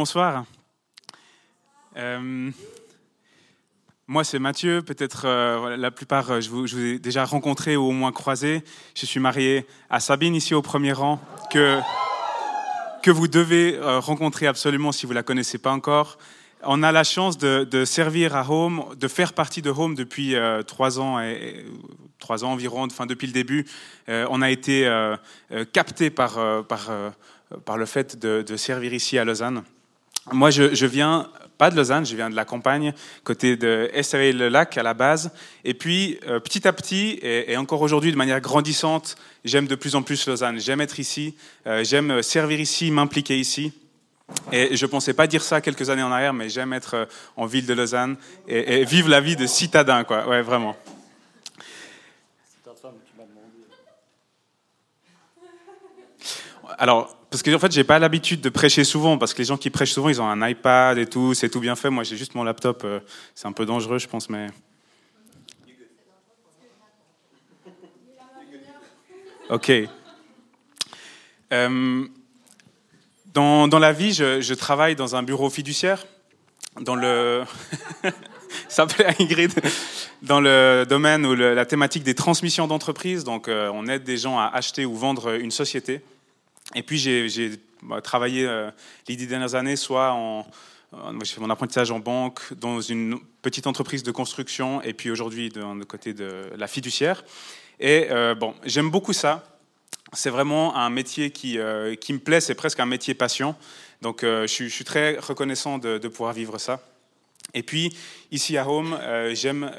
Bonsoir. Euh, moi, c'est Mathieu. Peut-être euh, la plupart, euh, je vous, ai déjà rencontré ou au moins croisé. Je suis marié à Sabine, ici au premier rang, que, que vous devez rencontrer absolument si vous ne la connaissez pas encore. On a la chance de, servir à Home, de faire partie de Home depuis trois ans, trois ans environ, enfin depuis le début. On a été capté par, par, par le fait de servir ici à Lausanne. Moi, je, je, viens pas de Lausanne, je viens de la campagne, côté de Estavayer-le-Lac à la base. Et puis, euh, petit à petit, et, et encore aujourd'hui de manière grandissante, j'aime de plus en plus Lausanne. J'aime être ici, euh, j'aime servir ici, m'impliquer ici. Et je ne pensais pas dire ça quelques années en arrière, mais j'aime être euh, en ville de Lausanne et, et, vivre la vie de citadin, quoi. Ouais, vraiment. Alors, parce que en fait, j'ai pas l'habitude de prêcher souvent, parce que les gens qui prêchent souvent, ils ont un iPad et tout, c'est tout bien fait. Moi, j'ai juste mon laptop. Euh, c'est un peu dangereux, je pense, mais. Ok. Euh, dans, dans, la vie, je, je, travaille dans un bureau fiduciaire, dans le. Ça plaît Ingrid. Dans le domaine ou la thématique des transmissions d'entreprise, donc euh, on aide des gens à acheter ou vendre une société. Et puis j'ai travaillé euh, les dix dernières années, soit en, j'ai fait mon apprentissage en banque, dans une petite entreprise de construction, et puis aujourd'hui de côté de la fiduciaire. Et euh, bon, j'aime beaucoup ça. C'est vraiment un métier qui, euh, qui me plaît, c'est presque un métier passion. Donc je, suis, très reconnaissant de, pouvoir vivre ça. Et puis ici à Home, j'aime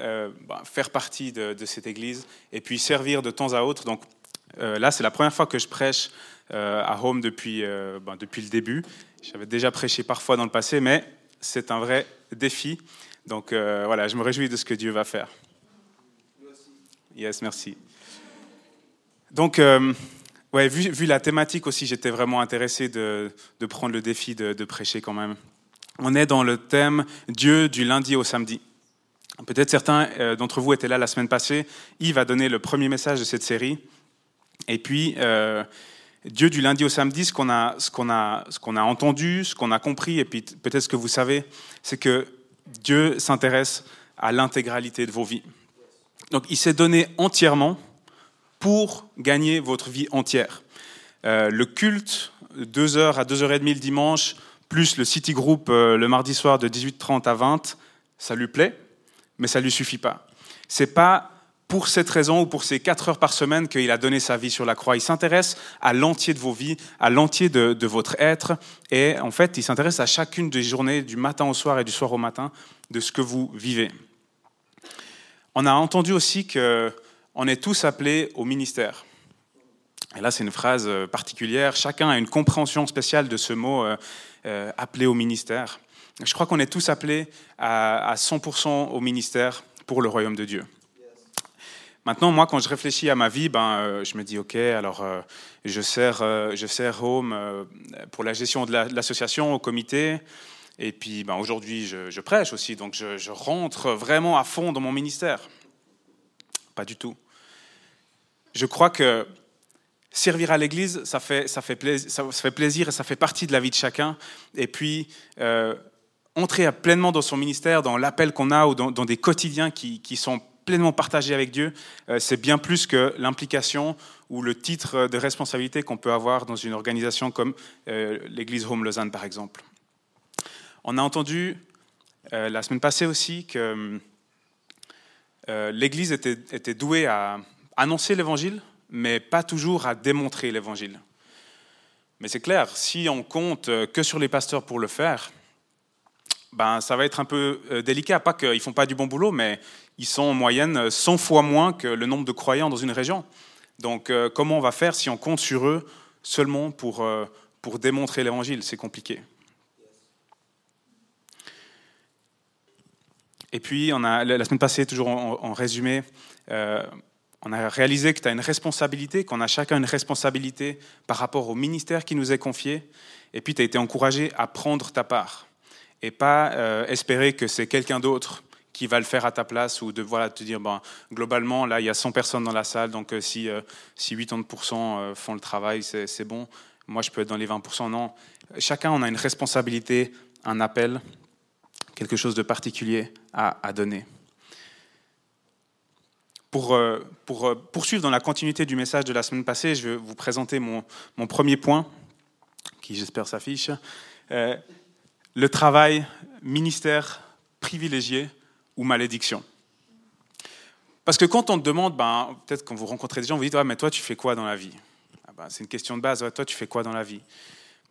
bah, faire partie de, cette église et puis servir de temps à autre. Donc là, c'est la première fois que je prêche à Home depuis, euh, ben, depuis le début. J'avais déjà prêché parfois dans le passé, mais c'est un vrai défi. Donc euh, voilà, je me réjouis de ce que Dieu va faire. Yes, merci. Donc, euh, ouais, vu, la thématique aussi, j'étais vraiment intéressé de, de, prendre le défi de, prêcher quand même. On est dans le thème Dieu du lundi au samedi. Peut-être certains euh, d'entre vous étaient là la semaine passée. Yves a donné le premier message de cette série. Et puis, euh, Dieu du lundi au samedi, ce qu'on a, ce a, ce a entendu, ce qu'on a compris, et puis peut-être ce que vous savez, c'est que Dieu s'intéresse à l'intégralité de vos vies. Donc il s'est donné entièrement pour gagner votre vie entière. Euh, le culte, 2h à 2h30 le dimanche, plus le City Group euh, le mardi soir de 18h30 à 20, ça lui plaît, mais ça ne lui suffit pas. C'est pas pour cette raison ou pour ces quatre heures par semaine qu'il a donné sa vie sur la croix. Il s'intéresse à l'entier de vos vies, à l'entier de, votre être. Et en fait, il s'intéresse à chacune des journées, du matin au soir et du soir au matin, de ce que vous vivez. On a entendu aussi qu'on est tous appelés au ministère. Et là, c'est une phrase particulière. Chacun a une compréhension spéciale de ce mot euh, euh, appelé au ministère. Je crois qu'on est tous appelés à, à 100% au ministère pour le royaume de Dieu. Maintenant, moi, quand je réfléchis à ma vie, ben, euh, je me dis, OK, alors euh, je, sers, euh, je sers Home pour la gestion de l'association, la, au comité. Et puis ben, aujourd'hui, je, prêche aussi, donc je, rentre vraiment à fond dans mon ministère. Pas du tout. Je crois que servir à l'Église, ça fait, ça, fait plaisir, et ça fait partie de la vie de chacun. Et puis, entrer pleinement dans son ministère, dans l'appel qu'on a ou dans, des quotidiens qui sont pleinement partagé avec Dieu, euh, c'est bien plus que l'implication ou le titre de responsabilité qu'on peut avoir dans une organisation comme euh, l'Église Home Lausanne, par exemple. On a entendu euh, la semaine passée aussi que l'Église était, était, douée à annoncer l'Évangile, mais pas toujours à démontrer l'Évangile. Mais c'est clair, si on compte que sur les pasteurs pour le faire, ben, ça va être un peu euh, délicat. Pas qu'ils ne font pas du bon boulot, mais ils sont en moyenne 100 fois moins que le nombre de croyants dans une région. Donc euh, comment on va faire si on compte sur eux seulement pour, euh, pour démontrer l'évangile? C'est compliqué. Et puis, on a, la semaine passée, toujours en, résumé, on a réalisé que tu as une responsabilité, qu'on a chacun une responsabilité par rapport au ministère qui nous est confié. Et puis, tu as été encouragé à prendre ta part et pas euh, espérer que c'est quelqu'un d'autre qui va le faire à ta place ou de voilà, te dire, ben, globalement, là, il y a 100 personnes dans la salle, donc euh, si, si 80% font le travail, c'est bon. Moi, je peux être dans les 20%. Non, chacun, on a une responsabilité, un appel, quelque chose de particulier à, donner. Pour, euh, pour, euh, poursuivre dans la continuité du message de la semaine passée, je vais vous présenter mon, mon premier point, qui j'espère s'affiche. Euh, le travail, ministère privilégié ou malédiction. Parce que quand on te demande, ben, peut-être quand vous rencontrez des gens, vous dites, mais toi, tu fais quoi dans la vie? Ah ben, C'est une question de base, toi, tu fais quoi dans la vie?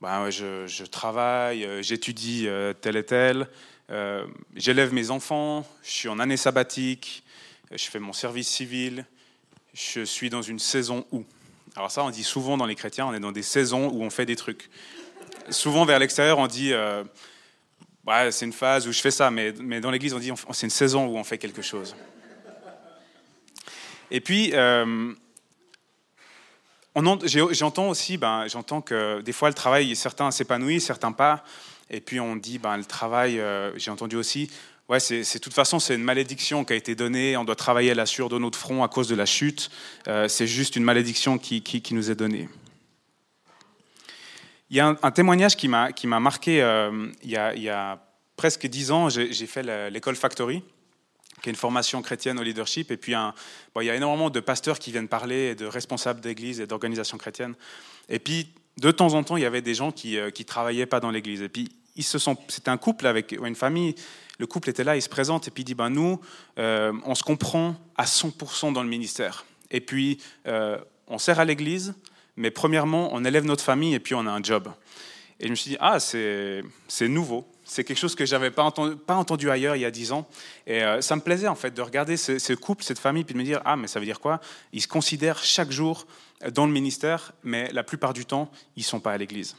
Ben, je, travaille, j'étudie tel et tel, euh, j'élève mes enfants, je suis en année sabbatique, je fais mon service civil, je suis dans une saison où. Alors ça, on dit souvent dans les chrétiens, on est dans des saisons où on fait des trucs. Souvent vers l'extérieur, on dit, euh, ouais, c'est une phase où je fais ça, mais, mais dans l'église, on dit, c'est une saison où on fait quelque chose. Et puis, euh, j'entends aussi, ben, j'entends que des fois le travail, certains s'épanouissent, certains pas. Et puis on dit, ben, le travail, euh, j'ai entendu aussi, ouais, de toute façon, c'est une malédiction qui a été donnée, on doit travailler à la sueur de front à cause de la chute, euh, c'est juste une malédiction qui, qui, nous est donnée. Il y a un, témoignage qui m'a, marqué euh, il, y a, il, y a, presque dix ans, j'ai, fait l'école Factory qui est une formation chrétienne au leadership. Et puis, il y a énormément de pasteurs qui viennent parler, de responsables d'église et d'organisations chrétiennes. Et puis, de temps en temps, il y avait des gens qui ne travaillaient pas dans l'église. Et puis, c'était un couple avec une famille. Le couple était là, il se présente et puis il dit ben nous, euh, on se comprend à 100% dans le ministère. Et puis euh, on sert à l'église, mais premièrement on élève notre famille et puis on a un job. Et je me suis dit ah c'est nouveau, c'est quelque chose que pas entendu, pas entendu ailleurs il y a dix ans. Et euh, ça me plaisait en fait de regarder ce, couple, cette famille, puis de me dire ah mais ça veut dire quoi? Ils se considèrent chaque jour dans le ministère, mais la plupart du temps ils sont pas à l'église.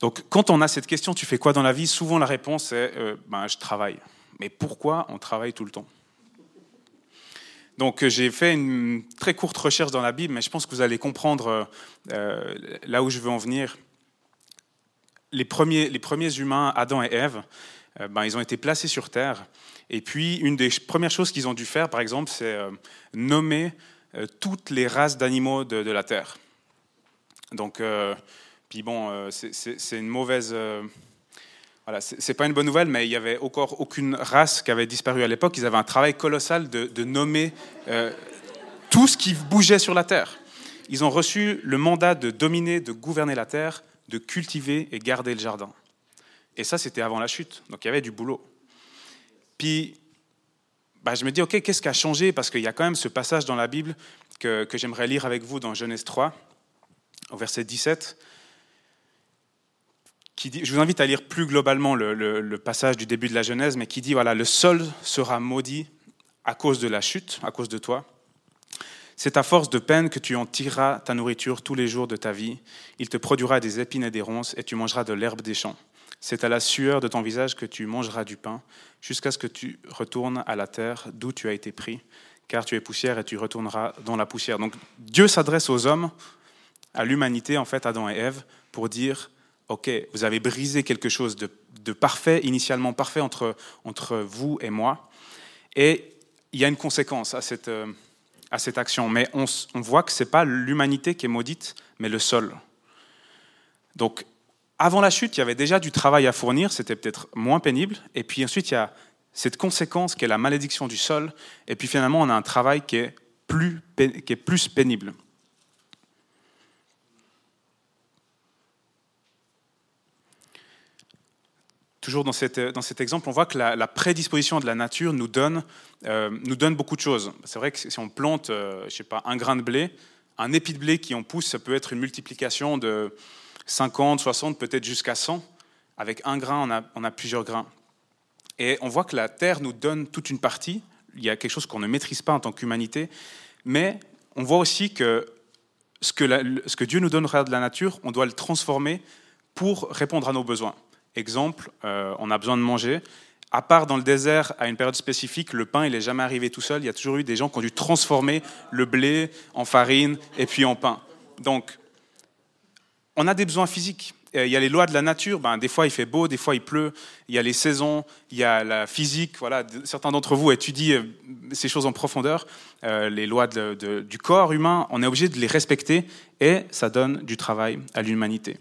Donc, quand on a cette question, tu fais quoi dans la vie? Souvent, la réponse est euh, ben, je travaille. Mais pourquoi on travaille tout le temps? Donc, j'ai fait une très courte recherche dans la Bible, mais je pense que vous allez comprendre euh, là où je veux en venir. Les premiers, les premiers humains, Adam et Ève, euh, ben, ils ont été placés sur Terre. Et puis, une des premières choses qu'ils ont dû faire, par exemple, c'est nommer toutes les races d'animaux de, de, la Terre. Donc, puis bon, euh, c'est une mauvaise. Voilà, c'est pas une bonne nouvelle, mais il n'y avait encore aucune race qui avait disparu à l'époque. Ils avaient un travail colossal de, nommer euh, tout ce qui bougeait sur la terre. Ils ont reçu le mandat de dominer, de gouverner la terre, de cultiver et garder le jardin. Et ça, c'était avant la chute. Donc il y avait du boulot. Puis, bah, je me dis, OK, qu'est-ce qui a changé? Parce qu'il y a quand même ce passage dans la Bible que j'aimerais lire avec vous dans Genèse 3, au verset 17 je vous invite à lire plus globalement le, passage du début de la Genèse, mais qui dit, voilà, le sol sera maudit à cause de la chute, à cause de toi. C'est à force de peine que tu en tireras ta nourriture tous les jours de ta vie. Il te produira des épines et des ronces, et tu mangeras de l'herbe des champs. C'est à la sueur de ton visage que tu mangeras du pain, jusqu'à ce que tu retournes à la terre d'où tu as été pris, car tu es poussière et tu retourneras dans la poussière. Donc Dieu s'adresse aux hommes, à l'humanité, en fait, Adam et Ève, pour dire OK, vous avez brisé quelque chose de, parfait, initialement parfait entre, entre vous et moi. Et il y a une conséquence à cette, euh, à cette action. Mais on, on voit que ce n'est pas l'humanité qui est maudite, mais le sol. Donc, avant la chute, il y avait déjà du travail à fournir, c'était peut-être moins pénible. Et puis ensuite, il y a cette conséquence qui est la malédiction du sol. Et puis finalement, on a un travail qui est plus, qui est plus pénible. Toujours dans, dans cet exemple, on voit que la, prédisposition de la nature nous donne, euh, nous donne beaucoup de choses. C'est vrai que si on plante, euh, je sais pas, un grain de blé, un épi de blé qui en pousse, ça peut être une multiplication de 50, 60, peut-être jusqu'à 100. Avec un grain, on a, on a plusieurs grains. Et on voit que la terre nous donne toute une partie. Il y a quelque chose qu'on ne maîtrise pas en tant qu'humanité. Mais on voit aussi que ce que, ce que Dieu nous donnera de la nature, on doit le transformer pour répondre à nos besoins. Exemple, on a besoin de manger. À part dans le désert, à une période spécifique, le pain, il n'est jamais arrivé tout seul. Il y a toujours eu des gens qui ont dû transformer le blé en farine et puis en pain. Donc, on a des besoins physiques. Euh, il y a les lois de la nature. Ben, des fois, il fait beau, des fois, il pleut. Il y a les saisons, il y a la physique. Voilà, certains d'entre vous étudient euh, ces choses en profondeur. Euh, les lois du corps humain, on est obligé de les respecter et ça donne du travail à l'humanité.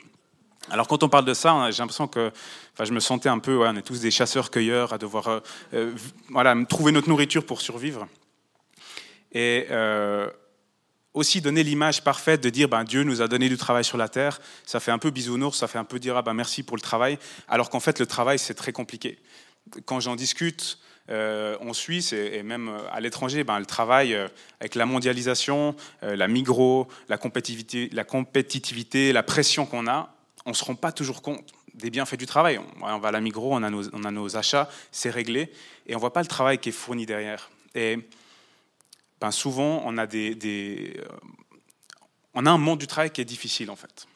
Alors quand on parle de ça, j'ai l'impression que, enfin, je me sentais un peu, on est tous des chasseurs-cueilleurs à devoir, voilà, trouver notre nourriture pour survivre. Et aussi donner l'image parfaite de dire ben, Dieu nous a donné du travail sur la terre. Ça fait un peu bisounours, ça fait un peu dire ah, ben, merci pour le travail, alors qu'en fait le travail c'est très compliqué. Quand j'en discute euh, en Suisse et, même euh, à l'étranger, ben, le travail euh, avec la mondialisation, la migro, la, compétitivité, la pression qu'on a, on ne se rend pas toujours compte des bienfaits du travail. On, va à la migro, on a nos, achats, c'est réglé, et on ne voit pas le travail qui est fourni derrière. Et ben souvent on a, des, euh, on a un monde du travail qui est difficile en fait.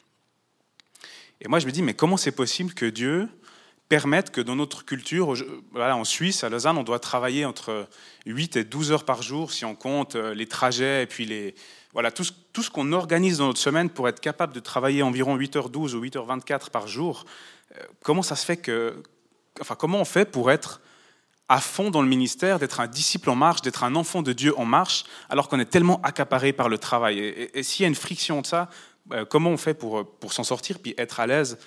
Et moi je me dis, mais comment c'est possible que Dieu permette que dans notre culture, en Suisse, à Lausanne, on doit travailler entre 8 et 12 heures par jour si on compte euh, les trajets et puis les, voilà, tout ce, tout ce qu'on organise dans notre semaine pour être capable de travailler environ 8h12 ou 8h24 par jour. Euh, comment ça se fait que, enfin, comment on fait pour être à fond dans le ministère, d'être un disciple en marche, d'être un enfant de Dieu en marche, alors qu'on est tellement accaparé par le travail? Et, s'il y a une friction de ça, euh, comment on fait pour, pour s'en sortir, puis être à l'aise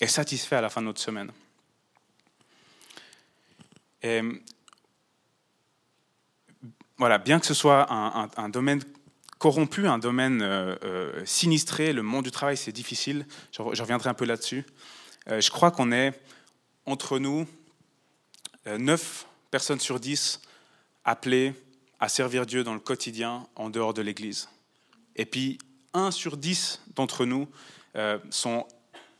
et satisfait à la fin de notre semaine? Voilà, bien que ce soit un, domaine corrompu, un domaine euh, euh, sinistré, le monde du travail, c'est difficile. Je, reviendrai un peu là-dessus. je crois qu'on est entre nous neuf personnes sur dix appelées à servir Dieu dans le quotidien en dehors de l'Église. Et puis, un sur dix d'entre nous euh, sont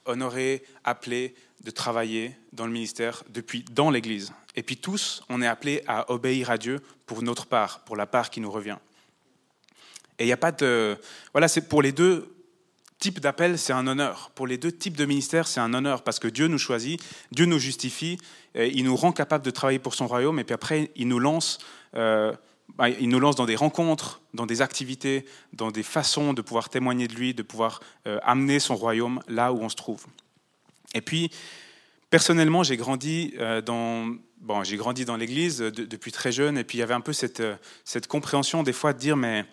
honorés, appelés de travailler dans le ministère depuis dans l'Église. Et puis tous, on est appelés à obéir à Dieu pour notre part, pour la part qui nous revient. Et il n'y a pas de... Voilà, c'est pour les deux type d'appel, c'est un honneur. Pour les deux types de ministères, c'est un honneur parce que Dieu nous choisit, Dieu nous justifie, il nous rend capable de travailler pour son royaume et puis après, il nous lance. Euh, bah, il nous lance dans des rencontres, dans des activités, dans des façons de pouvoir témoigner de lui, de pouvoir euh, amener son royaume là où on se trouve. Et puis, personnellement, j'ai grandi euh, dans, bon, j'ai grandi dans l'Église depuis très jeune, et puis il y avait un peu cette, cette compréhension des fois de dire, mais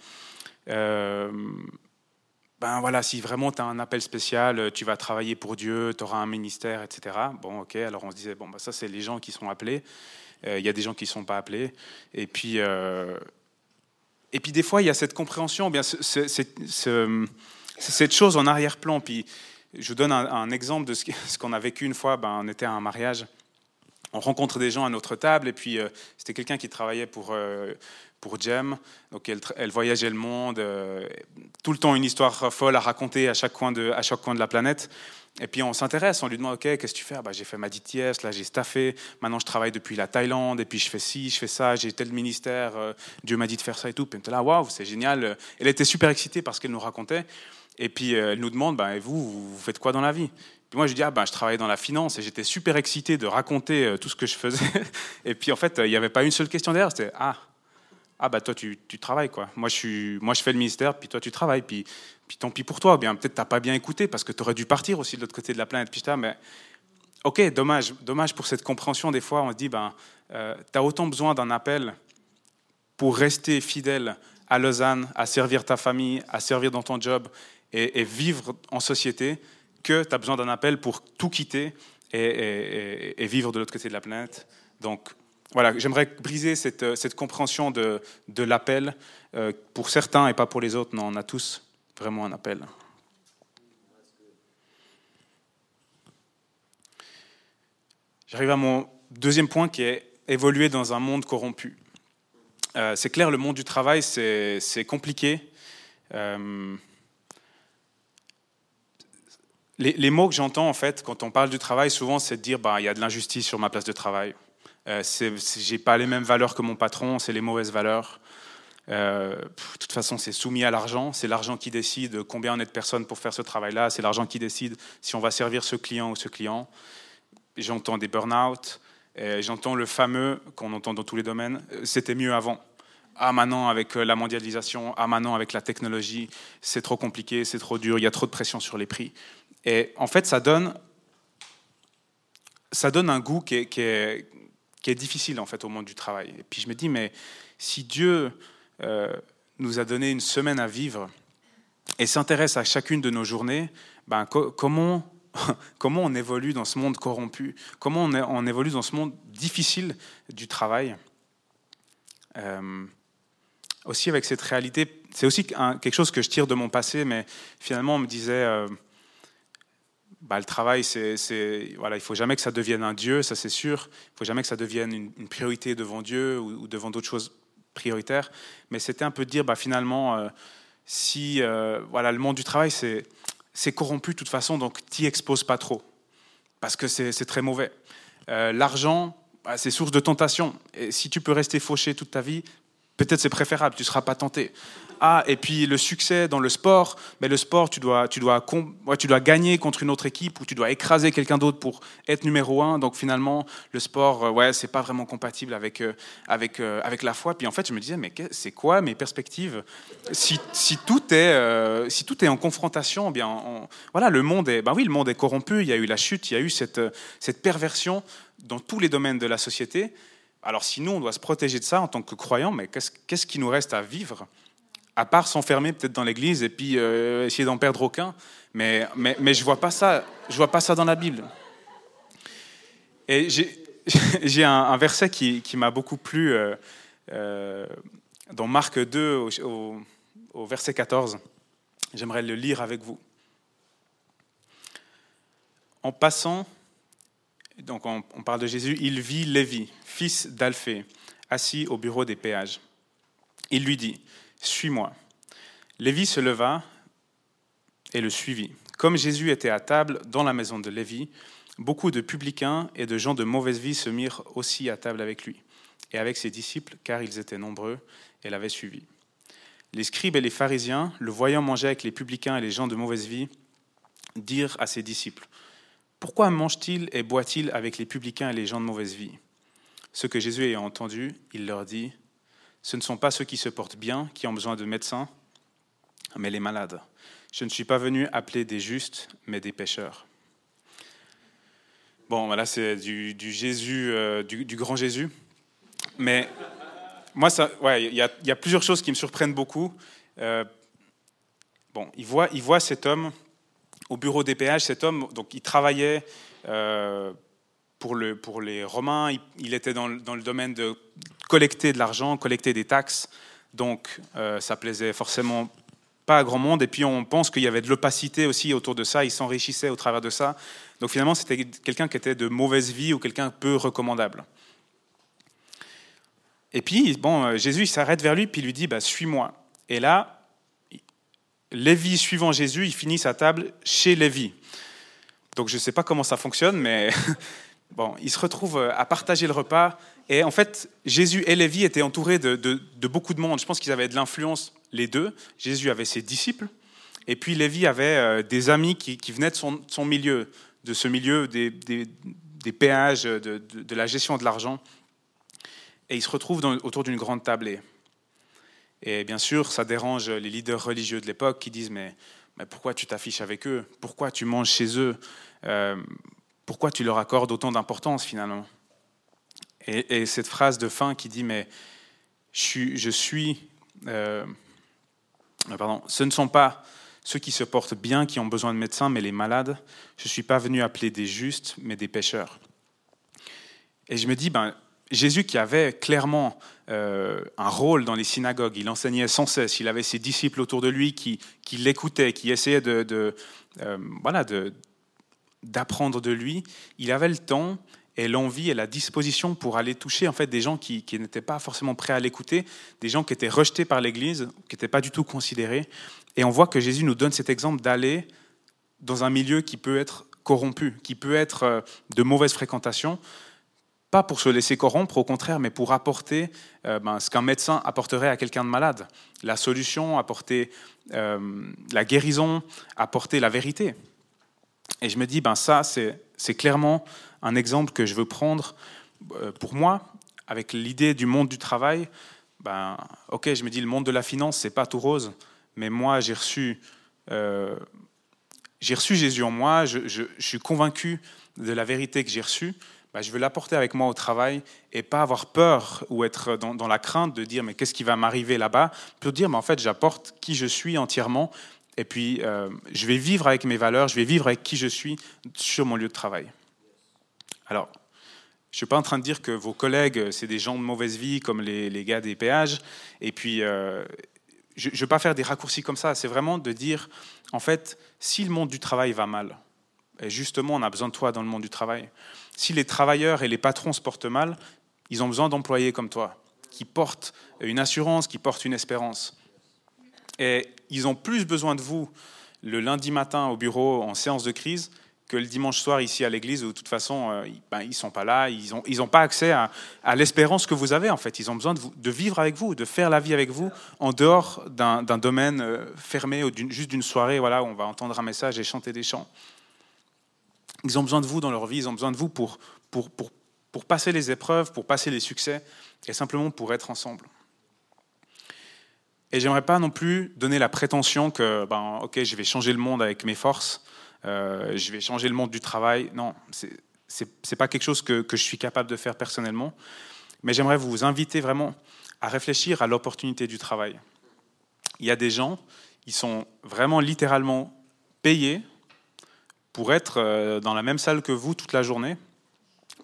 ben voilà, si vraiment tu as un appel spécial, euh, tu vas travailler pour Dieu, tu auras un ministère, etc. Bon, ok, alors on se disait, bon, ben ça, c'est les gens qui sont appelés. Euh, il y a des gens qui ne sont pas appelés. Et puis, euh, et puis des fois, il y a cette compréhension, bien, cette chose en arrière-plan. Puis, je vous donne un, exemple de ce qu'on a vécu une fois. Ben, on était à un mariage. On rencontre des gens à notre table, et puis c'était quelqu'un qui travaillait pour pour Jem. Donc elle, voyageait le monde, euh, tout le temps une histoire folle à raconter à chaque coin de, à chaque coin de la planète. Et puis on s'intéresse, on lui demande, OK, qu'est-ce que tu fais? Ah, bah, J'ai fait ma DTS, là j'ai staffé, maintenant je travaille depuis la Thaïlande, et puis je fais ci, je fais ça, j'ai tel ministère, euh, Dieu m'a dit de faire ça et tout. Puis on là, waouh, c'est génial. Elle était super excitée parce qu'elle nous racontait. Et puis euh, elle nous demande, bah, et vous, vous faites quoi dans la vie? Puis moi, je dis, ah ben, je travaillais dans la finance et j'étais super excité de raconter tout ce que je faisais. Et puis, en fait, il n'y avait pas une seule question derrière. C'était, ah, ah bah toi tu, tu, travailles quoi. Moi je suis, moi je fais le ministère, puis toi tu travailles, puis, puis tant pis pour toi. Bien peut-être t'as pas bien écouté parce que tu aurais dû partir aussi de l'autre côté de la planète. Puis mais ok, dommage, dommage pour cette compréhension. Des fois on se dit ben euh, tu as autant besoin d'un appel pour rester fidèle à Lausanne, à servir ta famille, à servir dans ton job et, vivre en société, que tu as besoin d'un appel pour tout quitter et, et vivre de l'autre côté de la planète. Donc voilà, j'aimerais briser cette, euh, compréhension de, l'appel euh, pour certains et pas pour les autres. Non, on a tous vraiment un appel. J'arrive à mon deuxième point qui est évoluer dans un monde corrompu. Euh, c'est clair, le monde du travail, c'est compliqué. les, mots que j'entends, en fait, quand on parle du travail, souvent, c'est de dire bah, il y a de l'injustice sur ma place de travail. Euh, j'ai pas les mêmes valeurs que mon patron, c'est les mauvaises valeurs. Euh, de toute façon, c'est soumis à l'argent. C'est l'argent qui décide combien on est de personnes pour faire ce travail-là. C'est l'argent qui décide si on va servir ce client ou ce client. j'entends des burn-out, j'entends le fameux qu'on entend dans tous les domaines, c'était mieux avant. Ah maintenant avec la mondialisation, ah maintenant avec la technologie, c'est trop compliqué, c'est trop dur, il y a trop de pression sur les prix. Et en fait, ça donne, ça donne un goût qui qui est, qui est difficile en fait au monde du travail. Et puis je me dis, mais si Dieu euh, nous a donné une semaine à vivre et s'intéresse à chacune de nos journées, ben, comment, comment on évolue dans ce monde corrompu? Comment on, évolue dans ce monde difficile du travail? Euh, Aussi avec cette réalité, c'est aussi quelque chose que je tire de mon passé, mais finalement on me disait... Euh, bah, le travail, c'est, voilà, il faut jamais que ça devienne un Dieu, ça c'est sûr. Il ne faut jamais que ça devienne une, priorité devant Dieu ou, devant d'autres choses prioritaires. Mais c'était un peu de dire, bah, finalement, euh, si euh, voilà, le monde du travail, c'est, c'est corrompu de toute façon, donc t'y exposes pas trop, parce que c'est, très mauvais. Euh, l'argent, bah, c'est source de tentation. Et si tu peux rester fauché toute ta vie, peut-être c'est préférable, tu ne seras pas tenté. Ah, et puis le succès dans le sport, mais le sport, tu dois, tu dois, tu dois gagner contre une autre équipe ou tu dois écraser quelqu'un d'autre pour être numéro un. Donc finalement, le sport, euh, ouais, c'est pas vraiment compatible avec, euh, avec, euh, avec la foi. Puis en fait, je me disais, mais c'est quoi mes perspectives? Si, si, tout est, si tout est en confrontation, eh bien, voilà, le monde est, ben oui, le monde est corrompu. Il y a eu la chute, il y a eu cette, cette perversion dans tous les domaines de la société. Alors si nous, on doit se protéger de ça en tant que croyants, mais qu'est-ce qui nous reste à vivre à part s'enfermer peut-être dans l'église et puis euh, essayer d'en perdre aucun? Mais, mais, mais je vois, pas ça, je vois pas ça dans la Bible. Et j'ai un, verset qui, qui m'a beaucoup plu euh, euh, dans Marc 2, au, au verset 14. J'aimerais le lire avec vous. En passant, donc on, parle de Jésus, il vit Lévi, fils d'Alphée, assis au bureau des péages. Il lui dit, suis-moi. Lévi se leva et le suivit. Comme Jésus était à table dans la maison de Lévi, beaucoup de publicains et de gens de mauvaise vie se mirent aussi à table avec lui et avec ses disciples, car ils étaient nombreux et l'avaient suivi. Les scribes et les pharisiens, le voyant manger avec les publicains et les gens de mauvaise vie, dirent à ses disciples Pourquoi mange-t-il et boit-il avec les publicains et les gens de mauvaise vie? Ce que Jésus ayant entendu, il leur dit ce ne sont pas ceux qui se portent bien qui ont besoin de médecins, mais les malades. Je ne suis pas venu appeler des justes, mais des pécheurs. Bon, voilà, c'est du, Jésus, euh, du, grand Jésus. Mais moi, ouais, il y, a plusieurs choses qui me surprennent beaucoup. Euh, bon, il voit, il voit cet homme au bureau des péages. Cet homme, donc, il travaillait euh, pour, le, pour les Romains. Il, était dans, dans, le domaine de collecter de l'argent, collecter des taxes. Donc, euh, ça plaisait forcément pas à grand monde. Et puis, on pense qu'il y avait de l'opacité aussi autour de ça. Il s'enrichissait au travers de ça. Donc, finalement, c'était quelqu'un qui était de mauvaise vie ou quelqu'un peu recommandable. Et puis, bon, euh, Jésus s'arrête vers lui, puis lui dit bah, Suis-moi. Et là, Lévi, suivant Jésus, il finit sa table chez Lévi. Donc, je ne sais pas comment ça fonctionne, mais bon, il se retrouve à partager le repas et en fait, Jésus et Lévi étaient entourés de, beaucoup de monde. Je pense qu'ils avaient de l'influence, les deux. Jésus avait ses disciples, et puis Lévi avait euh, des amis qui, venaient de son, milieu, de ce milieu des, péages, de, la gestion de l'argent. Et ils se retrouvent autour d'une grande tablée. Et bien sûr, ça dérange les leaders religieux de l'époque qui disent mais, pourquoi tu t'affiches avec eux? Pourquoi tu manges chez eux? Euh, Pourquoi tu leur accordes autant d'importance finalement? Et, cette phrase de fin qui dit, mais je suis... Euh, pardon, ce ne sont pas ceux qui se portent bien qui ont besoin de médecins, mais les malades. Je ne suis pas venu appeler des justes, mais des pécheurs. Et je me dis, ben, Jésus qui avait clairement euh, un rôle dans les synagogues, il enseignait sans cesse, il avait ses disciples autour de lui qui, l'écoutaient, qui essayaient de euh, voilà, d'apprendre de lui. Il avait le temps et l'envie et la disposition pour aller toucher en fait des gens qui, n'étaient pas forcément prêts à l'écouter, des gens qui étaient rejetés par l'Église, qui n'étaient pas du tout considérés. Et on voit que Jésus nous donne cet exemple d'aller dans un milieu qui peut être corrompu, qui peut être euh, de mauvaise fréquentation, pas pour se laisser corrompre, au contraire, mais pour apporter euh, ben, ce qu'un médecin apporterait à quelqu'un de malade, la solution, apporter euh, la guérison, apporter la vérité. Et je me dis, ben ça, c'est clairement un exemple que je veux prendre euh, pour moi, avec l'idée du monde du travail, ben, ok, je me dis le monde de la finance, c'est pas tout rose, mais moi j'ai reçu, j'ai reçu Jésus en moi, je, suis convaincu de la vérité que j'ai reçue. Ben, je veux l'apporter avec moi au travail et pas avoir peur ou être dans, dans la crainte de dire mais qu'est-ce qui va m'arriver là-bas, pour dire mais en fait j'apporte qui je suis entièrement et puis euh, je vais vivre avec mes valeurs, je vais vivre avec qui je suis sur mon lieu de travail. Alors je ne suis pas en train de dire que vos collègues, c'est des gens de mauvaise vie, comme les, gars des péages. Et puis, euh, je ne veux pas faire des raccourcis comme ça. C'est vraiment de dire, en fait, si le monde du travail va mal, et justement, on a besoin de toi dans le monde du travail, si les travailleurs et les patrons se portent mal, ils ont besoin d'employés comme toi, qui portent une assurance, qui portent une espérance. Et ils ont plus besoin de vous le lundi matin au bureau en séance de crise que le dimanche soir ici à l'église, où de toute façon, euh, ben, ils ne sont pas là, ils n'ont ont pas accès à, l'espérance que vous avez en fait. Ils ont besoin de, de, vivre avec vous, de faire la vie avec vous en dehors d'un domaine euh, fermé ou juste d'une soirée voilà, où on va entendre un message et chanter des chants. Ils ont besoin de vous dans leur vie, ils ont besoin de vous pour, pour, pour, pour passer les épreuves, pour passer les succès et simplement pour être ensemble. Et j'aimerais pas non plus donner la prétention que, ben, ok, je vais changer le monde avec mes forces. Euh, je vais changer le monde du travail. Non, ce n'est pas quelque chose que, je suis capable de faire personnellement. Mais j'aimerais vous inviter vraiment à réfléchir à l'opportunité du travail. Il y a des gens, ils sont vraiment littéralement payés pour être euh, dans la même salle que vous toute la journée.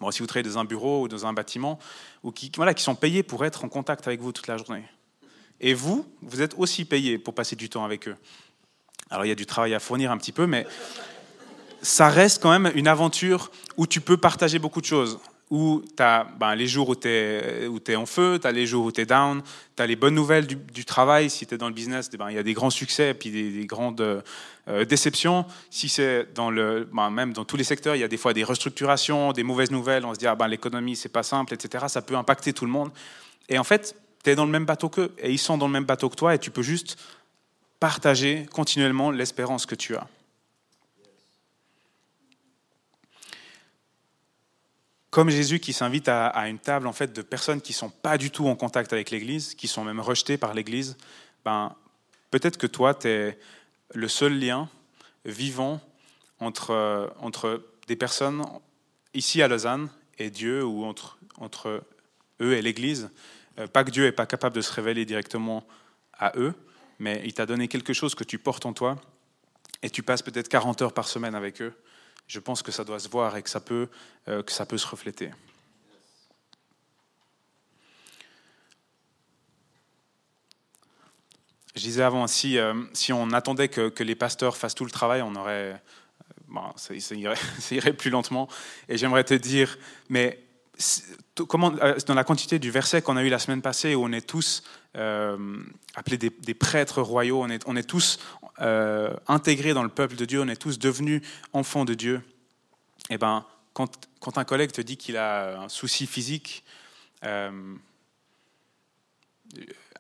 Bon, si vous travaillez dans un bureau ou dans un bâtiment, ou qui, voilà, qui sont payés pour être en contact avec vous toute la journée. Et vous, vous êtes aussi payés pour passer du temps avec eux. Alors il y a du travail à fournir un petit peu, mais ça reste quand même une aventure où tu peux partager beaucoup de choses. Où tu as ben, les jours où tu es, en feu, tu as les jours où tu es down, tu as les bonnes nouvelles du, travail. Si tu es dans le business, eh ben, il y a des grands succès et puis des, grandes euh, déceptions. Si c'est dans le, ben, même dans tous les secteurs, il y a des fois des restructurations, des mauvaises nouvelles. On se dit, ah, ben, l'économie, c'est pas simple, etc. Ça peut impacter tout le monde. Et en fait, tu es dans le même bateau qu'eux et ils sont dans le même bateau que toi et tu peux juste partager continuellement l'espérance que tu as. Comme Jésus qui s'invite à, une table en fait de personnes qui sont pas du tout en contact avec l'Église, qui sont même rejetées par l'Église, ben, peut-être que toi, tu es le seul lien vivant entre, entre des personnes ici à Lausanne et Dieu, ou entre, entre eux et l'Église. Euh, pas que Dieu n'est pas capable de se révéler directement à eux, mais il t'a donné quelque chose que tu portes en toi et tu passes peut-être 40 heures par semaine avec eux. Je pense que ça doit se voir et que ça peut, euh, que ça peut se refléter. Je disais avant, si, euh, si on attendait que, que, les pasteurs fassent tout le travail, on aurait, euh, bon, ça, irait, ça, irait, plus lentement. Et j'aimerais te dire, mais comment, dans la quantité du verset qu'on a eu la semaine passée, où on est tous appelés des, prêtres royaux, on est, tous euh, intégrés dans le peuple de Dieu, on est tous devenus enfants de Dieu. Et eh ben, quand, un collègue te dit qu'il a un souci physique, euh,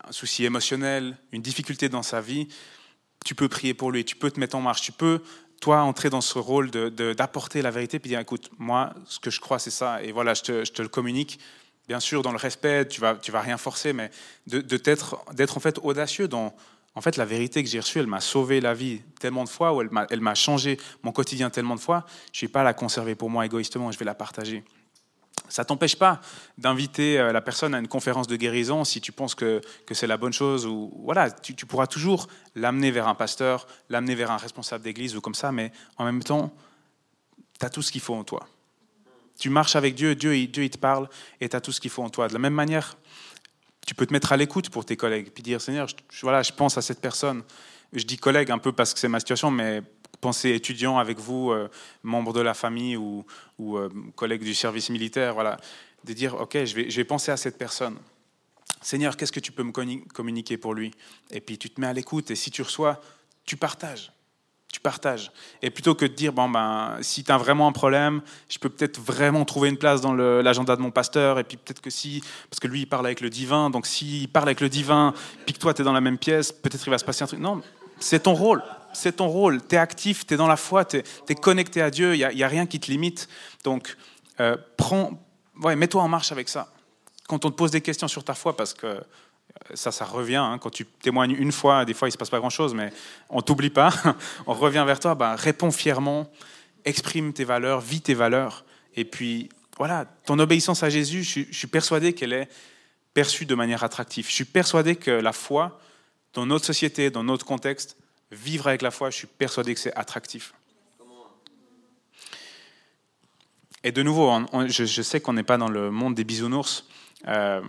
un souci émotionnel, une difficulté dans sa vie, tu peux prier pour lui, tu peux te mettre en marche, tu peux, toi, entrer dans ce rôle d'apporter de, la vérité, puis dire, écoute, moi, ce que je crois, c'est ça, et voilà, je te le communique, bien sûr, dans le respect, tu vas, tu vas rien forcer, mais de, d'être en fait audacieux dans en fait la vérité que j'ai reçue, elle m'a sauvé la vie tellement de fois, ou elle m'a, elle m'a changé mon quotidien tellement de fois, je ne vais pas la conserver pour moi égoïstement, je vais la partager. Ça t'empêche pas d'inviter euh, la personne à une conférence de guérison si tu penses que, que c'est la bonne chose. Ou, voilà, tu, tu pourras toujours l'amener vers un pasteur, l'amener vers un responsable d'église ou comme ça, mais en même temps, tu as tout ce qu'il faut en toi. Tu marches avec Dieu, Dieu, Dieu il te parle et tu as tout ce qu'il faut en toi. De la même manière, tu peux te mettre à l'écoute pour tes collègues, puis dire Seigneur, je, voilà, je pense à cette personne. Je dis collègue un peu parce que c'est ma situation, mais pensez étudiant avec vous, euh, membre de la famille ou, euh, collègue du service militaire, voilà, de dire ok, je vais penser à cette personne. Seigneur, qu'est-ce que tu peux me communiquer pour lui? Et puis tu te mets à l'écoute et si tu reçois, tu partages tu partages. Et plutôt que de dire, bon, ben, si tu as vraiment un problème, je peux peut-être vraiment trouver une place dans l'agenda de mon pasteur, et puis peut-être que si, parce que lui, il parle avec le divin, donc s'il parle avec le divin, puis que toi, tu es dans la même pièce, peut-être il va se passer un truc. Non, c'est ton rôle. C'est ton rôle. Tu es actif, tu es dans la foi, tu es, connecté à Dieu, il n'y a, rien qui te limite. Donc, euh, ouais, mets-toi en marche avec ça. Quand on te pose des questions sur ta foi, parce que ça, ça revient. Hein, quand tu témoignes une fois, des fois, il ne se passe pas grand-chose, mais on t'oublie pas. on revient vers toi. Ben, réponds fièrement, exprime tes valeurs, vis tes valeurs. Et puis, voilà, ton obéissance à Jésus, je, je suis persuadé qu'elle est perçue de manière attractive. Je suis persuadé que la foi, dans notre société, dans notre contexte, vivre avec la foi, je suis persuadé que c'est attractif. Et de nouveau, je, sais qu'on n'est pas dans le monde des bisounours. Euh,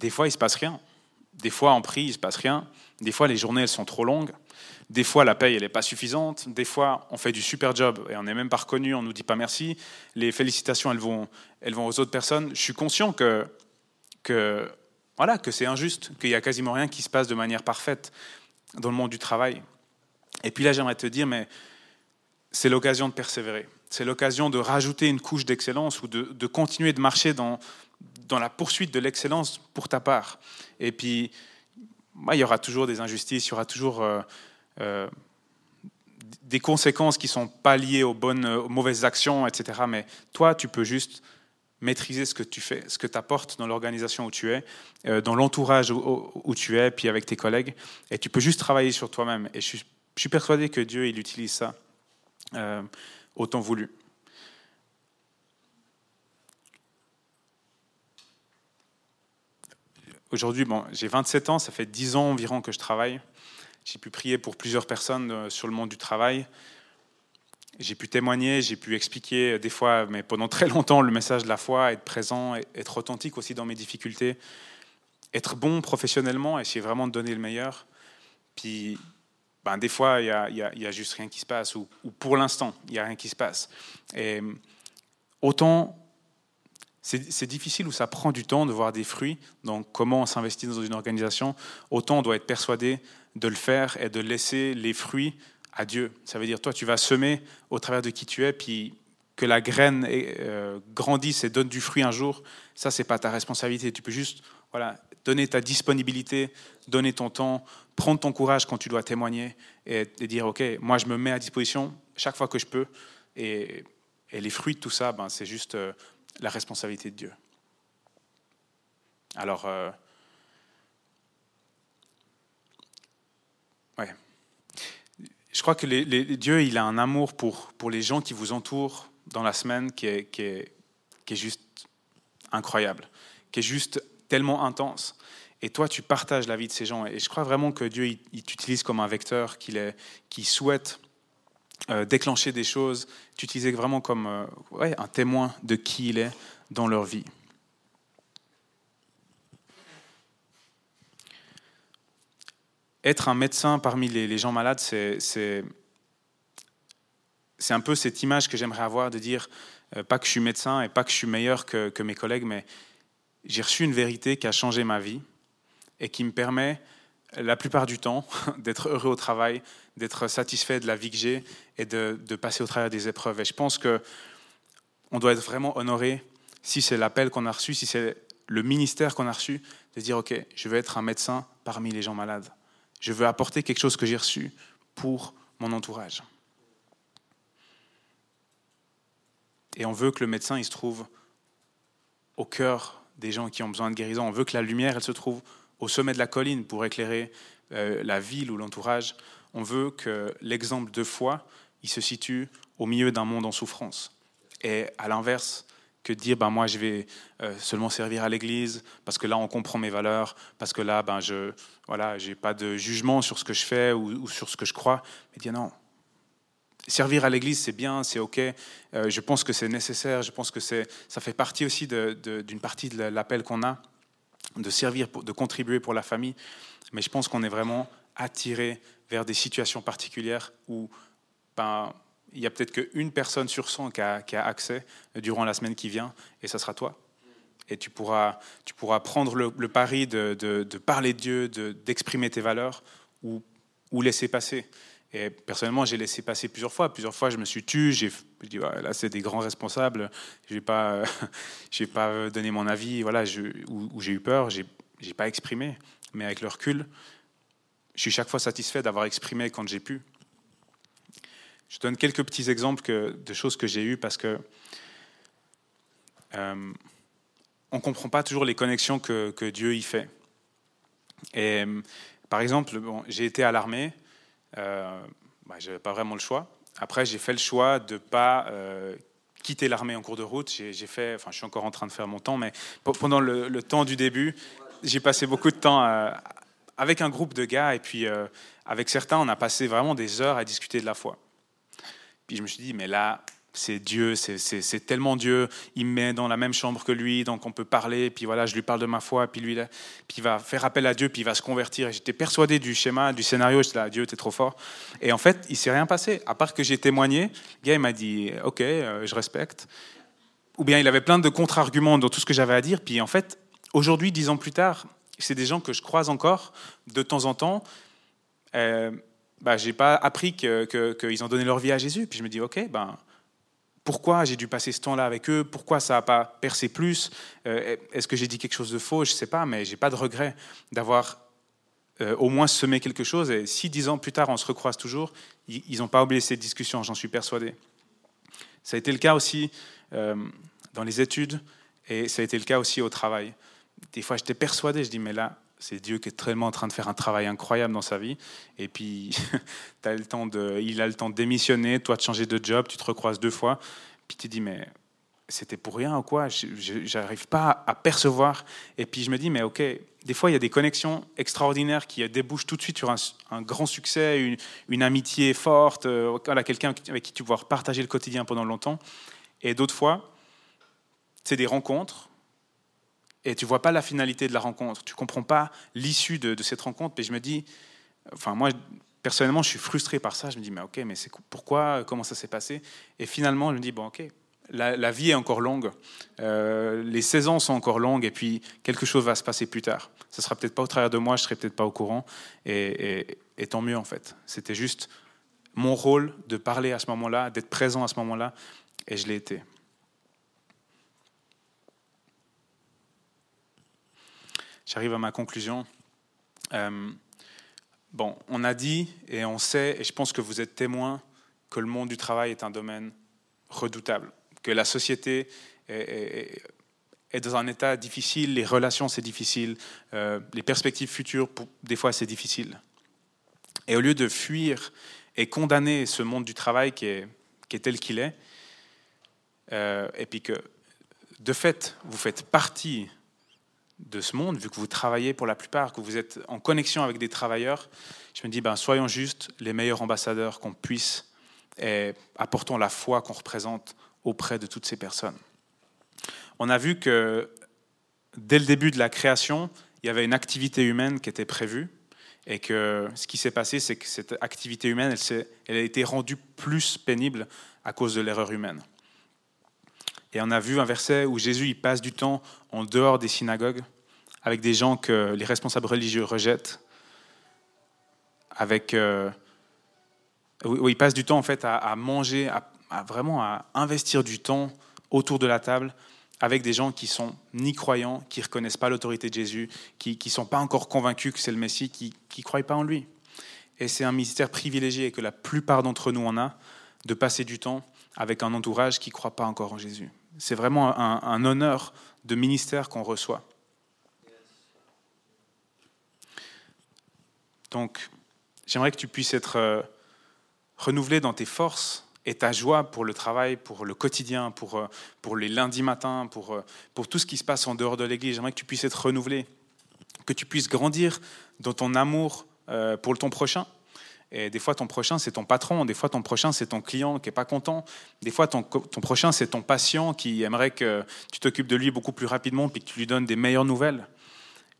des fois, il ne se passe rien. Des fois, on prie, il ne se passe rien. Des fois, les journées, elles sont trop longues. Des fois, la paye, elle n'est pas suffisante. Des fois, on fait du super job et on n'est même pas reconnu, on ne nous dit pas merci. Les félicitations, elles vont, elles vont aux autres personnes. Je suis conscient que, que, voilà, que c'est injuste, qu'il n'y a quasiment rien qui se passe de manière parfaite dans le monde du travail. Et puis là, j'aimerais te dire, mais c'est l'occasion de persévérer. C'est l'occasion de rajouter une couche d'excellence ou de, continuer de marcher dans, dans la poursuite de l'excellence pour ta part. Et puis, il y aura toujours des injustices, il y aura toujours euh, euh, des conséquences qui ne sont pas liées aux bonnes, aux mauvaises actions, etc. Mais toi, tu peux juste maîtriser ce que tu fais, ce que tu apportes dans l'organisation où tu es, euh, dans l'entourage où, tu es, puis avec tes collègues. Et tu peux juste travailler sur toi-même. Et je suis, persuadé que Dieu, il utilise ça euh, autant voulu. Aujourd'hui, bon, j'ai 27 ans, ça fait 10 ans environ que je travaille. J'ai pu prier pour plusieurs personnes euh, sur le monde du travail. J'ai pu témoigner, j'ai pu expliquer des fois, mais pendant très longtemps, le message de la foi, être présent, être authentique aussi dans mes difficultés, être bon professionnellement, essayer vraiment de donner le meilleur. Puis, ben, des fois, il n'y a, a, juste rien qui se passe, ou, ou pour l'instant, il n'y a rien qui se passe. Et autant c'est difficile ou ça prend du temps de voir des fruits. Donc, comment on s'investit dans une organisation Autant on doit être persuadé de le faire et de laisser les fruits à Dieu. Ça veut dire, toi, tu vas semer au travers de qui tu es, puis que la graine euh, grandisse et donne du fruit un jour. Ça, c'est pas ta responsabilité. Tu peux juste, voilà, donner ta disponibilité, donner ton temps, prendre ton courage quand tu dois témoigner et, dire, ok, moi, je me mets à disposition chaque fois que je peux. Et, les fruits de tout ça, ben, c'est juste euh, la responsabilité de Dieu. Alors, euh, ouais. Je crois que les, Dieu, il a un amour pour, pour les gens qui vous entourent dans la semaine qui est, qui est, qui est juste incroyable, qui est juste tellement intense. Et toi, tu partages la vie de ces gens. Et je crois vraiment que Dieu, il, t'utilise comme un vecteur, qu'il souhaite euh, déclencher des choses, t'utiliser vraiment comme euh, un témoin de qui il est dans leur vie. Être un médecin parmi les, gens malades, c'est un peu cette image que j'aimerais avoir de dire, euh, pas que je suis médecin et pas que je suis meilleur que, que mes collègues, mais j'ai reçu une vérité qui a changé ma vie et qui me permet la plupart du temps d'être heureux au travail, d'être satisfait de la vie que j'ai et de, passer au travers des épreuves. Et je pense que on doit être vraiment honoré si c'est l'appel qu'on a reçu, si c'est le ministère qu'on a reçu, de dire ok, je veux être un médecin parmi les gens malades. Je veux apporter quelque chose que j'ai reçu pour mon entourage. Et on veut que le médecin il se trouve au cœur des gens qui ont besoin de guérison. On veut que la lumière elle se trouve au sommet de la colline pour éclairer euh, la ville ou l'entourage. On veut que l'exemple de foi, il se situe au milieu d'un monde en souffrance. Et à l'inverse, que dire ben moi je vais euh, seulement servir à l'église parce que là on comprend mes valeurs parce que là ben je voilà j'ai pas de jugement sur ce que je fais ou, sur ce que je crois. Mais dire non. Servir à l'église c'est bien c'est ok. Euh, je pense que c'est nécessaire. Je pense que c'est ça fait partie aussi d'une partie de l'appel qu'on a de servir, de contribuer pour la famille, mais je pense qu'on est vraiment attiré vers des situations particulières où ben, il y a peut-être qu'une personne sur 100 qui a, accès durant la semaine qui vient, et ça sera toi. Et tu pourras, tu pourras prendre le, pari de, de, parler de Dieu, d'exprimer tes valeurs, ou, ou laisser passer. Et personnellement, j'ai laissé passer plusieurs fois. Plusieurs fois, je me suis tué. J'ai dit, là, c'est des grands responsables. Je n'ai pas, pas donné mon avis. Voilà, je, où, j'ai eu peur, je n'ai pas exprimé. Mais avec le recul, je suis chaque fois satisfait d'avoir exprimé quand j'ai pu. Je donne quelques petits exemples de choses que j'ai eues parce que euh, on ne comprend pas toujours les connexions que, Dieu y fait. Et par exemple, bon, j'ai été à l'armée, euh, bah, je n'avais pas vraiment le choix. Après, j'ai fait le choix de ne pas euh, quitter l'armée en cours de route. J'ai fait, enfin, je suis encore en train de faire mon temps, mais pendant le, le temps du début, j'ai passé beaucoup de temps euh, avec un groupe de gars, et puis euh, avec certains, on a passé vraiment des heures à discuter de la foi. Puis je me suis dit, mais là, c'est Dieu, c'est tellement Dieu, il me met dans la même chambre que lui, donc on peut parler, puis voilà, je lui parle de ma foi, puis lui, puis il va faire appel à Dieu, puis il va se convertir. Et j'étais persuadé du schéma, du scénario, j'étais là, Dieu, t'es trop fort. Et en fait, il s'est rien passé, à part que j'ai témoigné. Le gars, il m'a dit, ok, euh, je respecte. Ou bien il avait plein de contre-arguments dans tout ce que j'avais à dire, puis en fait, aujourd'hui, dix ans plus tard, c'est des gens que je croise encore de temps en temps. Euh, bah, j'ai pas appris qu'ils que, ont donné leur vie à Jésus. Puis je me dis, ok, ben, pourquoi j'ai dû passer ce temps-là avec eux? Pourquoi ça n'a pas percé plus? Euh, Est-ce que j'ai dit quelque chose de faux? Je ne sais pas, mais j'ai pas de regret d'avoir euh, au moins semé quelque chose. Et si dix ans plus tard, on se recroise toujours, ils n'ont pas oublié cette discussion, j'en suis persuadé. Ça a été le cas aussi euh, dans les études et ça a été le cas aussi au travail. Des fois, j'étais persuadé, je dis, mais là, c'est Dieu qui est tellement en train de faire un travail incroyable dans sa vie. Et puis, as le temps de, il a le temps de démissionner, toi de changer de job, tu te recroises deux fois. Puis tu dis, mais c'était pour rien ou quoi? Je n'arrive pas à percevoir. Et puis je me dis, mais ok, des fois il y a des connexions extraordinaires qui débouchent tout de suite sur un, grand succès, une, amitié forte, euh, à quelqu'un avec qui tu vas partager le quotidien pendant longtemps. Et d'autres fois, c'est des rencontres et tu vois pas la finalité de la rencontre, tu comprends pas l'issue de, cette rencontre. Et je me dis, enfin moi personnellement, je suis frustré par ça. Je me dis, mais ok, mais c'est pourquoi, comment ça s'est passé? Et finalement, je me dis, bon, ok, la, vie est encore longue, euh, les saisons sont encore longues, et puis quelque chose va se passer plus tard. Ce sera peut-être pas au travers de moi, je serai peut-être pas au courant, et tant mieux en fait. C'était juste mon rôle de parler à ce moment-là, d'être présent à ce moment-là, et je l'ai été. J'arrive à ma conclusion. Euh, bon, on a dit et on sait, et je pense que vous êtes témoins, que le monde du travail est un domaine redoutable, que la société est, dans un état difficile, les relations c'est difficile, euh, les perspectives futures, des fois c'est difficile. Et au lieu de fuir et condamner ce monde du travail qui est, qui est tel qu'il est, euh, et puis que de fait vous faites partie de ce monde, vu que vous travaillez pour la plupart, que vous êtes en connexion avec des travailleurs, je me dis, ben, soyons juste les meilleurs ambassadeurs qu'on puisse et apportons la foi qu'on représente auprès de toutes ces personnes. On a vu que dès le début de la création, il y avait une activité humaine qui était prévue et que ce qui s'est passé, c'est que cette activité humaine, elle, elle a été rendue plus pénible à cause de l'erreur humaine. Et on a vu un verset où Jésus il passe du temps en dehors des synagogues avec des gens que les responsables religieux rejettent, avec euh, où il passe du temps en fait à, manger, à, vraiment à investir du temps autour de la table avec des gens qui sont ni croyants, qui reconnaissent pas l'autorité de Jésus, qui ne sont pas encore convaincus que c'est le Messie, qui ne croient pas en lui. Et c'est un mystère privilégié que la plupart d'entre nous en a, de passer du temps avec un entourage qui ne croit pas encore en Jésus. C'est vraiment un, honneur de ministère qu'on reçoit. Donc, j'aimerais que tu puisses être euh, renouvelé dans tes forces et ta joie pour le travail, pour le quotidien, pour, euh, pour les lundis matins, pour, euh, pour tout ce qui se passe en dehors de l'Église. J'aimerais que tu puisses être renouvelé, que tu puisses grandir dans ton amour pour ton prochain, et des fois, ton prochain, c'est ton patron. Des fois, ton prochain, c'est ton client qui n'est pas content. Des fois, ton, ton prochain, c'est ton patient qui aimerait que tu t'occupes de lui beaucoup plus rapidement puis que tu lui donnes des meilleures nouvelles.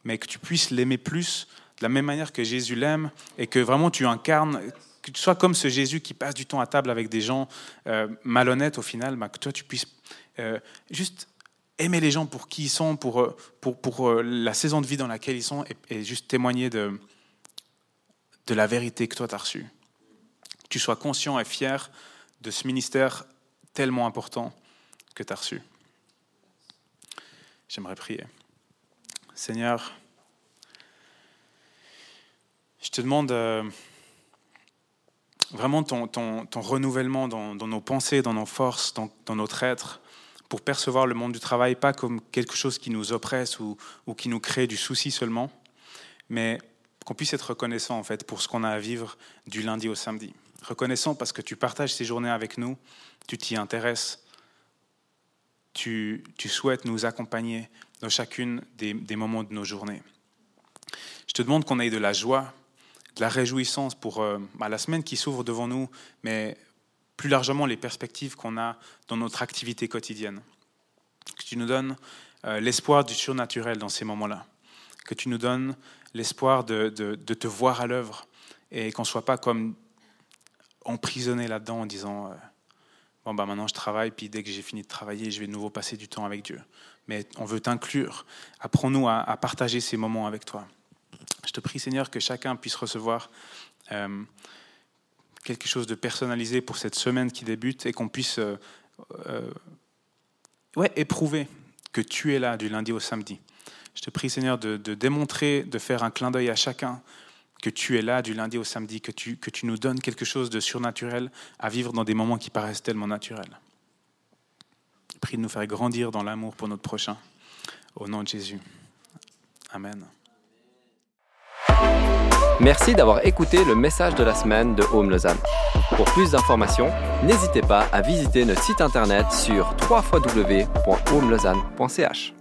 Mais que tu puisses l'aimer plus de la même manière que Jésus l'aime et que vraiment tu incarnes, que tu sois comme ce Jésus qui passe du temps à table avec des gens euh, malhonnêtes au final, bah, que toi, tu puisses euh, juste aimer les gens pour qui ils sont, pour, euh, pour, pour la saison de vie dans laquelle ils sont et, et juste témoigner de de la vérité que toi tu as reçue. Que tu sois conscient et fier de ce ministère tellement important que tu as reçu. J'aimerais prier. Seigneur, je te demande euh, vraiment ton, renouvellement dans, nos pensées, dans nos forces, dans, notre être, pour percevoir le monde du travail pas comme quelque chose qui nous oppresse ou qui nous crée du souci seulement, mais qu'on puisse être reconnaissant en fait pour ce qu'on a à vivre du lundi au samedi. Reconnaissant parce que tu partages ces journées avec nous, tu t'y intéresses, tu, tu, souhaites nous accompagner dans chacune des, des moments de nos journées. Je te demande qu'on ait de la joie, de la réjouissance pour euh, bah, la semaine qui s'ouvre devant nous, mais plus largement les perspectives qu'on a dans notre activité quotidienne. Que tu nous donnes euh, l'espoir du surnaturel dans ces moments-là. Que tu nous donnes l'espoir de, de, de, te voir à l'œuvre et qu'on ne soit pas comme emprisonné là-dedans en disant euh, Bon, bah maintenant je travaille, puis dès que j'ai fini de travailler, je vais de nouveau passer du temps avec Dieu. Mais on veut t'inclure. Apprends-nous à, partager ces moments avec toi. Je te prie, Seigneur, que chacun puisse recevoir. Euh, quelque chose de personnalisé pour cette semaine qui débute et qu'on puisse euh, ouais, éprouver que tu es là du lundi au samedi. Je te prie, Seigneur, de, démontrer, de faire un clin d'œil à chacun que tu es là du lundi au samedi, que tu, que tu nous donnes quelque chose de surnaturel à vivre dans des moments qui paraissent tellement naturels. Prie de nous faire grandir dans l'amour pour notre prochain. Au nom de Jésus. Amen. Merci d'avoir écouté le message de la semaine de Home Lausanne. Pour plus d'informations, n'hésitez pas à visiter notre site internet sur www.homelausanne.ch.